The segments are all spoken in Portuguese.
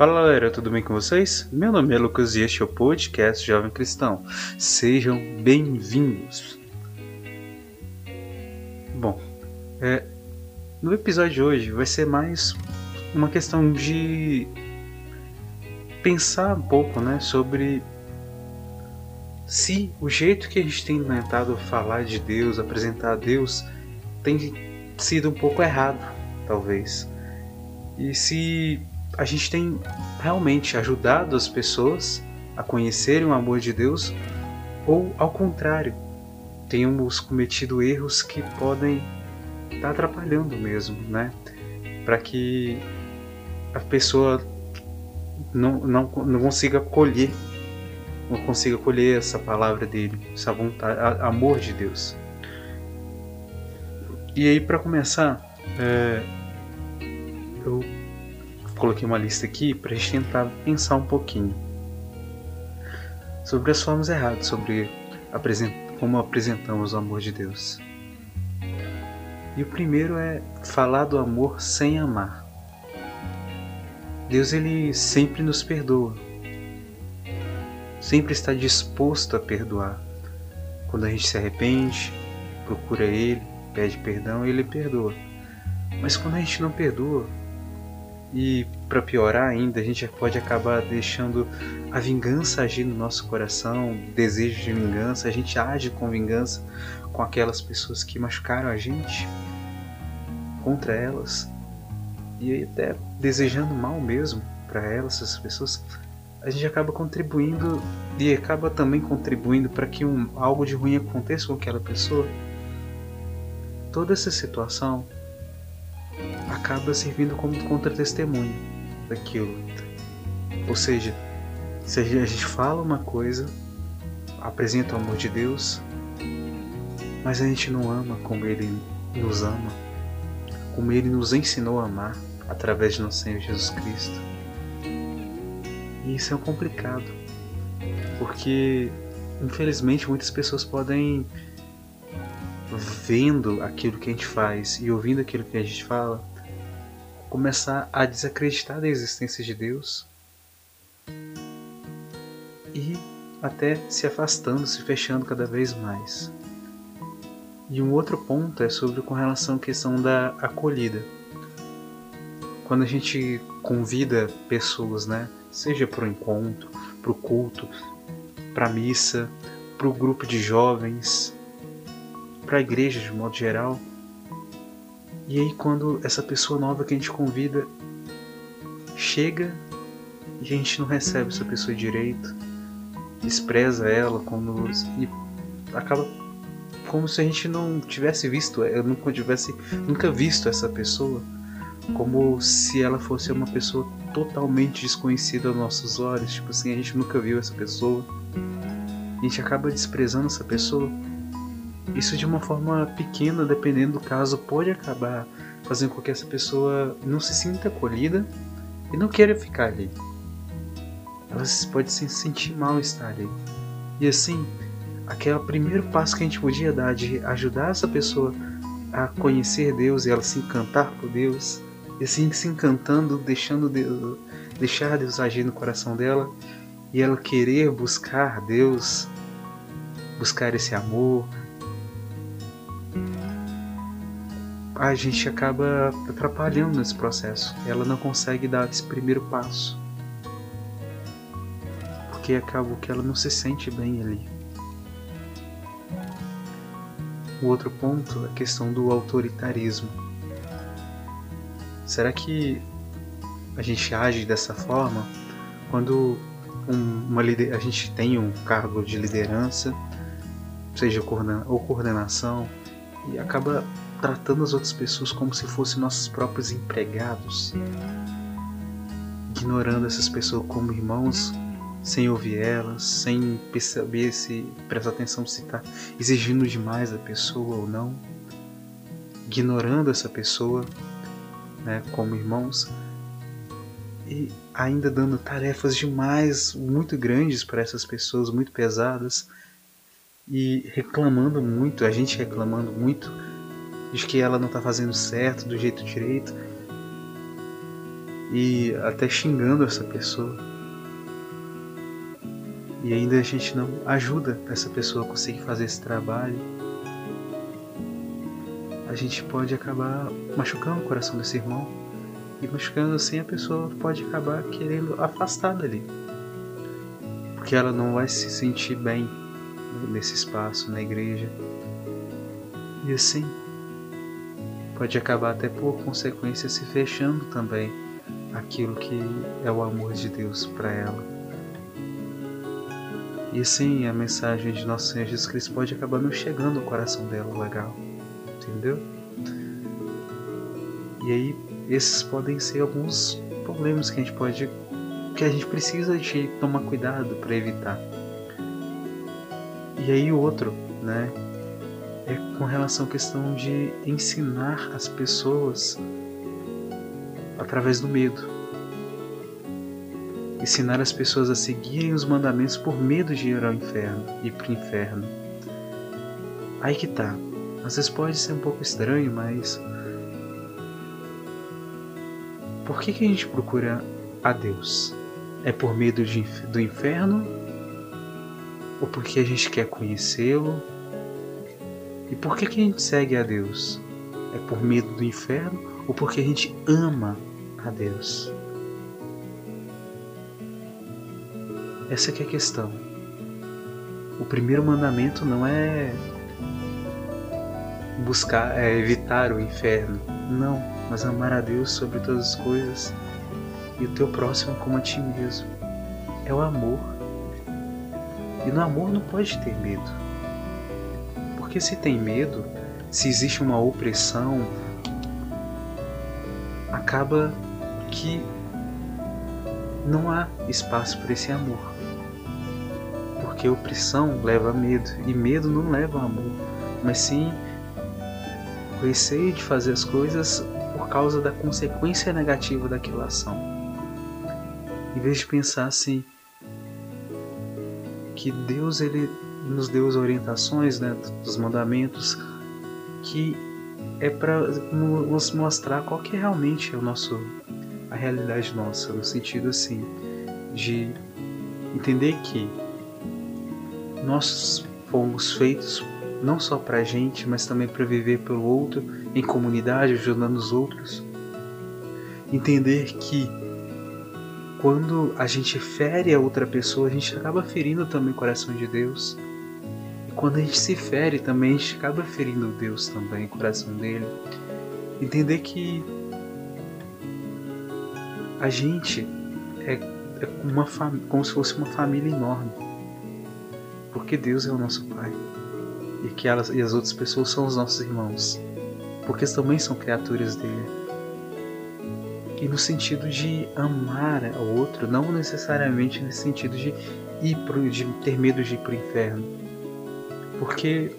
Fala galera, tudo bem com vocês? Meu nome é Lucas e este é o podcast Jovem Cristão. Sejam bem-vindos. Bom, é, no episódio de hoje vai ser mais uma questão de pensar um pouco né, sobre se o jeito que a gente tem tentado falar de Deus, apresentar a Deus, tem sido um pouco errado, talvez. E se a gente tem realmente ajudado as pessoas a conhecerem o amor de Deus, ou ao contrário, temos cometido erros que podem estar tá atrapalhando mesmo, né? Para que a pessoa não, não, não consiga colher, não consiga colher essa palavra dele, essa vontade, a, amor de Deus. E aí, para começar, é, eu coloquei uma lista aqui para a gente tentar pensar um pouquinho sobre as formas erradas, sobre como apresentamos o amor de Deus. E o primeiro é falar do amor sem amar. Deus ele sempre nos perdoa. Sempre está disposto a perdoar. Quando a gente se arrepende, procura ele, pede perdão, ele perdoa. Mas quando a gente não perdoa, e para piorar ainda, a gente pode acabar deixando a vingança agir no nosso coração, desejo de vingança, a gente age com vingança com aquelas pessoas que machucaram a gente, contra elas, e até desejando mal mesmo para elas, essas pessoas, a gente acaba contribuindo e acaba também contribuindo para que um, algo de ruim aconteça com aquela pessoa. Toda essa situação acaba servindo como contra-testemunho daquilo. Ou seja, se a gente fala uma coisa, apresenta o amor de Deus, mas a gente não ama como Ele nos ama, como Ele nos ensinou a amar através de nosso Senhor Jesus Cristo. E isso é complicado, porque infelizmente muitas pessoas podem vendo aquilo que a gente faz e ouvindo aquilo que a gente fala, começar a desacreditar da existência de Deus e até se afastando, se fechando cada vez mais. E um outro ponto é sobre com relação à questão da acolhida. Quando a gente convida pessoas, né, seja para o encontro, para o culto, para a missa, para o grupo de jovens, para a igreja de modo geral. E aí quando essa pessoa nova que a gente convida chega a gente não recebe essa pessoa direito, despreza ela como e acaba como se a gente não tivesse visto, eu nunca tivesse nunca visto essa pessoa, como se ela fosse uma pessoa totalmente desconhecida aos nossos olhos, tipo assim, a gente nunca viu essa pessoa. A gente acaba desprezando essa pessoa isso de uma forma pequena, dependendo do caso, pode acabar fazendo com que essa pessoa não se sinta acolhida e não queira ficar ali. Ela pode se sentir mal estar ali. E assim, aquele primeiro passo que a gente podia dar de ajudar essa pessoa a conhecer Deus e ela se encantar por Deus, e assim se encantando, deixando Deus, deixar Deus agir no coração dela e ela querer buscar Deus, buscar esse amor, a gente acaba atrapalhando nesse processo. Ela não consegue dar esse primeiro passo. Porque acaba que ela não se sente bem ali. O outro ponto é a questão do autoritarismo. Será que a gente age dessa forma quando uma, a gente tem um cargo de liderança, seja ou coordenação, e acaba tratando as outras pessoas como se fossem nossos próprios empregados, ignorando essas pessoas como irmãos, sem ouvir elas, sem perceber se prestar atenção se está exigindo demais da pessoa ou não, ignorando essa pessoa né, como irmãos e ainda dando tarefas demais, muito grandes para essas pessoas, muito pesadas e reclamando muito, a gente reclamando muito de que ela não está fazendo certo do jeito direito. e até xingando essa pessoa. E ainda a gente não ajuda essa pessoa a conseguir fazer esse trabalho. A gente pode acabar machucando o coração desse irmão. E machucando assim a pessoa pode acabar querendo afastar dali. Porque ela não vai se sentir bem nesse espaço, na igreja. E assim, pode acabar até por consequência se fechando também aquilo que é o amor de Deus para ela. E assim a mensagem de Nosso Senhor Jesus Cristo pode acabar não chegando ao coração dela legal, entendeu? E aí esses podem ser alguns problemas que a gente pode que a gente precisa de tomar cuidado para evitar. E aí outro, né, é com relação à questão de ensinar as pessoas através do medo. Ensinar as pessoas a seguirem os mandamentos por medo de ir ao inferno, ir para o inferno. Aí que tá. Às vezes pode ser um pouco estranho, mas por que, que a gente procura a Deus? É por medo de, do inferno? Ou porque a gente quer conhecê-lo? E por que, que a gente segue a Deus? É por medo do inferno ou porque a gente ama a Deus? Essa é a questão. O primeiro mandamento não é buscar, é evitar o inferno. Não, mas amar a Deus sobre todas as coisas e o teu próximo como a ti mesmo. É o amor. E no amor não pode ter medo. Porque se tem medo, se existe uma opressão, acaba que não há espaço para esse amor. Porque opressão leva a medo, e medo não leva a amor, mas sim o receio de fazer as coisas por causa da consequência negativa daquela ação. Em vez de pensar assim, que Deus ele nos deu as orientações né, dos mandamentos que é para nos mostrar qual que realmente é o nosso a realidade nossa no sentido assim de entender que nós fomos feitos não só para a gente, mas também para viver pelo outro, em comunidade, ajudando os outros. Entender que quando a gente fere a outra pessoa, a gente acaba ferindo também o coração de Deus. Quando a gente se fere também, a gente acaba ferindo Deus também, o coração dele. Entender que a gente é, é uma como se fosse uma família enorme. Porque Deus é o nosso Pai. E que elas, e as outras pessoas são os nossos irmãos. Porque também são criaturas dele. E no sentido de amar o outro, não necessariamente nesse sentido de ir pro, de ter medo de ir para o inferno. Porque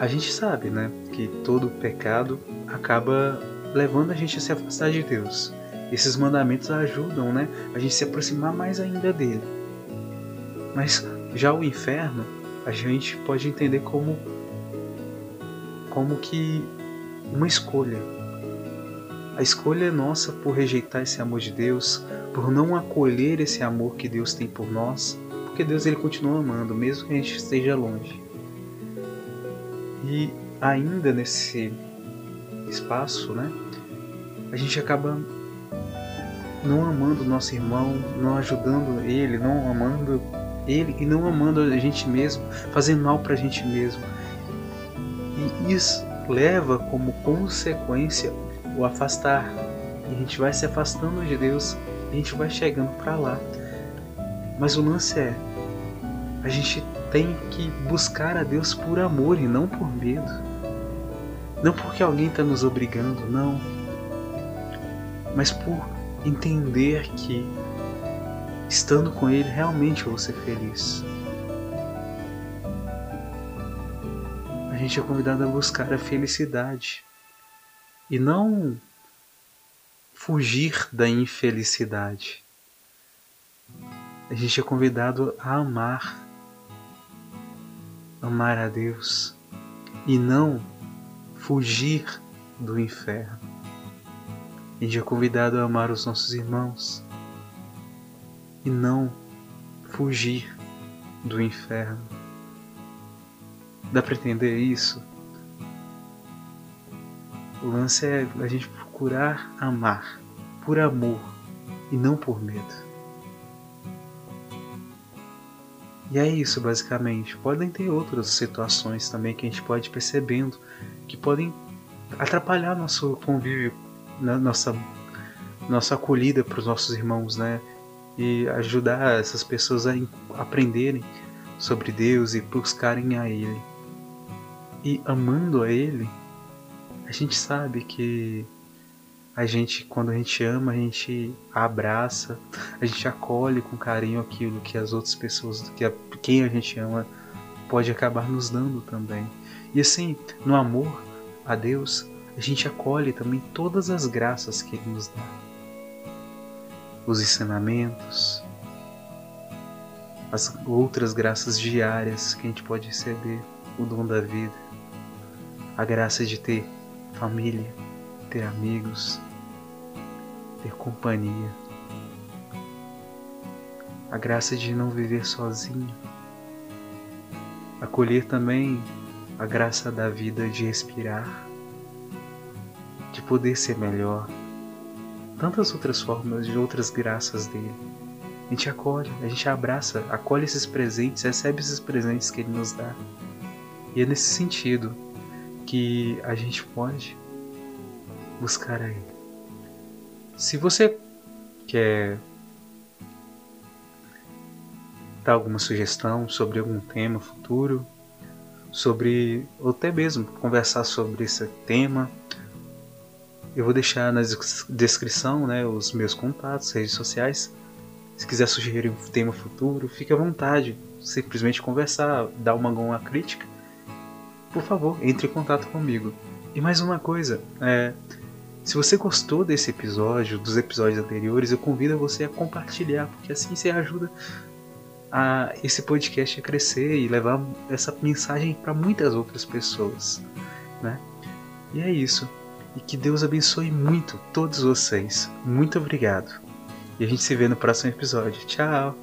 a gente sabe, né, que todo pecado acaba levando a gente a se afastar de Deus. Esses mandamentos ajudam, né, a gente se aproximar mais ainda dele. Mas já o inferno, a gente pode entender como como que uma escolha, a escolha é nossa por rejeitar esse amor de Deus, por não acolher esse amor que Deus tem por nós, porque Deus ele continua amando, mesmo que a gente esteja longe. E ainda nesse espaço, né, a gente acaba não amando nosso irmão, não ajudando ele, não amando ele e não amando a gente mesmo, fazendo mal para a gente mesmo. E isso leva como consequência o afastar. E a gente vai se afastando de Deus, a gente vai chegando para lá. Mas o lance é, a gente tem que buscar a Deus por amor e não por medo. Não porque alguém está nos obrigando, não. Mas por entender que estando com Ele realmente eu vou ser feliz. A gente é convidado a buscar a felicidade e não fugir da infelicidade. A gente é convidado a amar, amar a Deus e não fugir do inferno. A gente é convidado a amar os nossos irmãos e não fugir do inferno. Dá para entender isso? O lance é a gente procurar amar por amor e não por medo. E é isso basicamente. Podem ter outras situações também que a gente pode ir percebendo que podem atrapalhar nosso convívio, né, nossa, nossa acolhida para os nossos irmãos, né? E ajudar essas pessoas a aprenderem sobre Deus e buscarem a Ele. E amando a Ele, a gente sabe que a gente, quando a gente ama, a gente abraça, a gente acolhe com carinho aquilo que as outras pessoas, que a, quem a gente ama, pode acabar nos dando também. E assim, no amor a Deus, a gente acolhe também todas as graças que Ele nos dá. Os ensinamentos, as outras graças diárias que a gente pode receber, o dom da vida, a graça de ter família, ter amigos, ter companhia, a graça de não viver sozinho, acolher também a graça da vida de respirar, de poder ser melhor, tantas outras formas de outras graças dele. A gente acolhe, a gente abraça, acolhe esses presentes, recebe esses presentes que ele nos dá. E é nesse sentido que a gente pode buscar a Ele. Se você quer dar alguma sugestão sobre algum tema futuro, sobre ou até mesmo conversar sobre esse tema, eu vou deixar na descrição né, os meus contatos, redes sociais. Se quiser sugerir um tema futuro, fique à vontade. Simplesmente conversar, dar uma, uma crítica. Por favor, entre em contato comigo. E mais uma coisa, é, se você gostou desse episódio, dos episódios anteriores, eu convido você a compartilhar, porque assim você ajuda a esse podcast a crescer e levar essa mensagem para muitas outras pessoas, né? E é isso. E que Deus abençoe muito todos vocês. Muito obrigado. E a gente se vê no próximo episódio. Tchau.